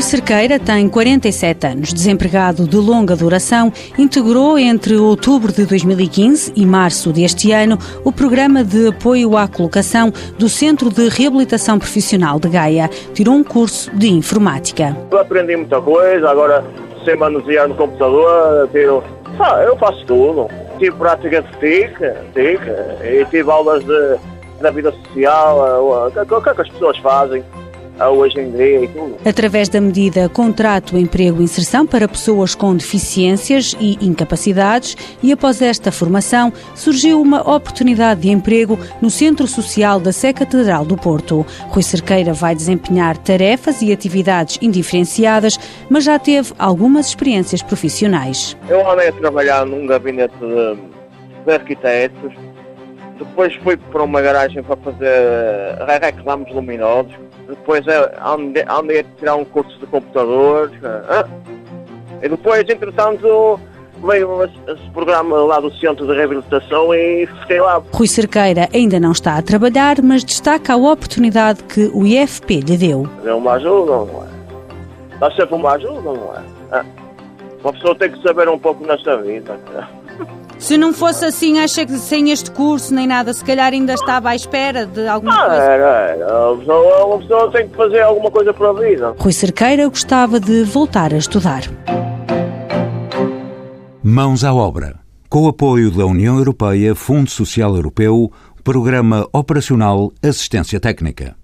Rui Cerqueira tem 47 anos, desempregado de longa duração, integrou entre outubro de 2015 e março deste ano o programa de apoio à colocação do Centro de Reabilitação Profissional de Gaia. Tirou um curso de informática. Eu aprendi muita coisa, agora sei manusear no computador, tiro, ah, eu faço tudo. Tive prática de TIC, TIC e tive aulas de, da vida social, o que, que as pessoas fazem hoje em dia e tudo. Através da medida Contrato Emprego Inserção para pessoas com deficiências e incapacidades e após esta formação surgiu uma oportunidade de emprego no Centro Social da Sé Catedral do Porto. Rui Cerqueira vai desempenhar tarefas e atividades indiferenciadas, mas já teve algumas experiências profissionais. Eu andei a trabalhar num gabinete de, de arquitetos, depois fui para uma garagem para fazer reclamos luminosos, depois é, andei, andei a tirar um curso de computadores. Ah, e depois, entretanto, veio esse programa lá do Centro de Reabilitação e fiquei lá. Rui Cerqueira ainda não está a trabalhar, mas destaca a oportunidade que o IFP lhe deu. É uma ajuda, não é? Dá sempre uma ajuda, não é? Ah, uma pessoa tem que saber um pouco nesta vida. Se não fosse assim, acha que sem este curso nem nada, se calhar ainda estava à espera de alguma ah, coisa? Era, era. Uma pessoa, uma pessoa tem que fazer alguma coisa para a vida. Rui Cerqueira gostava de voltar a estudar. Mãos à obra. Com o apoio da União Europeia, Fundo Social Europeu, Programa Operacional Assistência Técnica.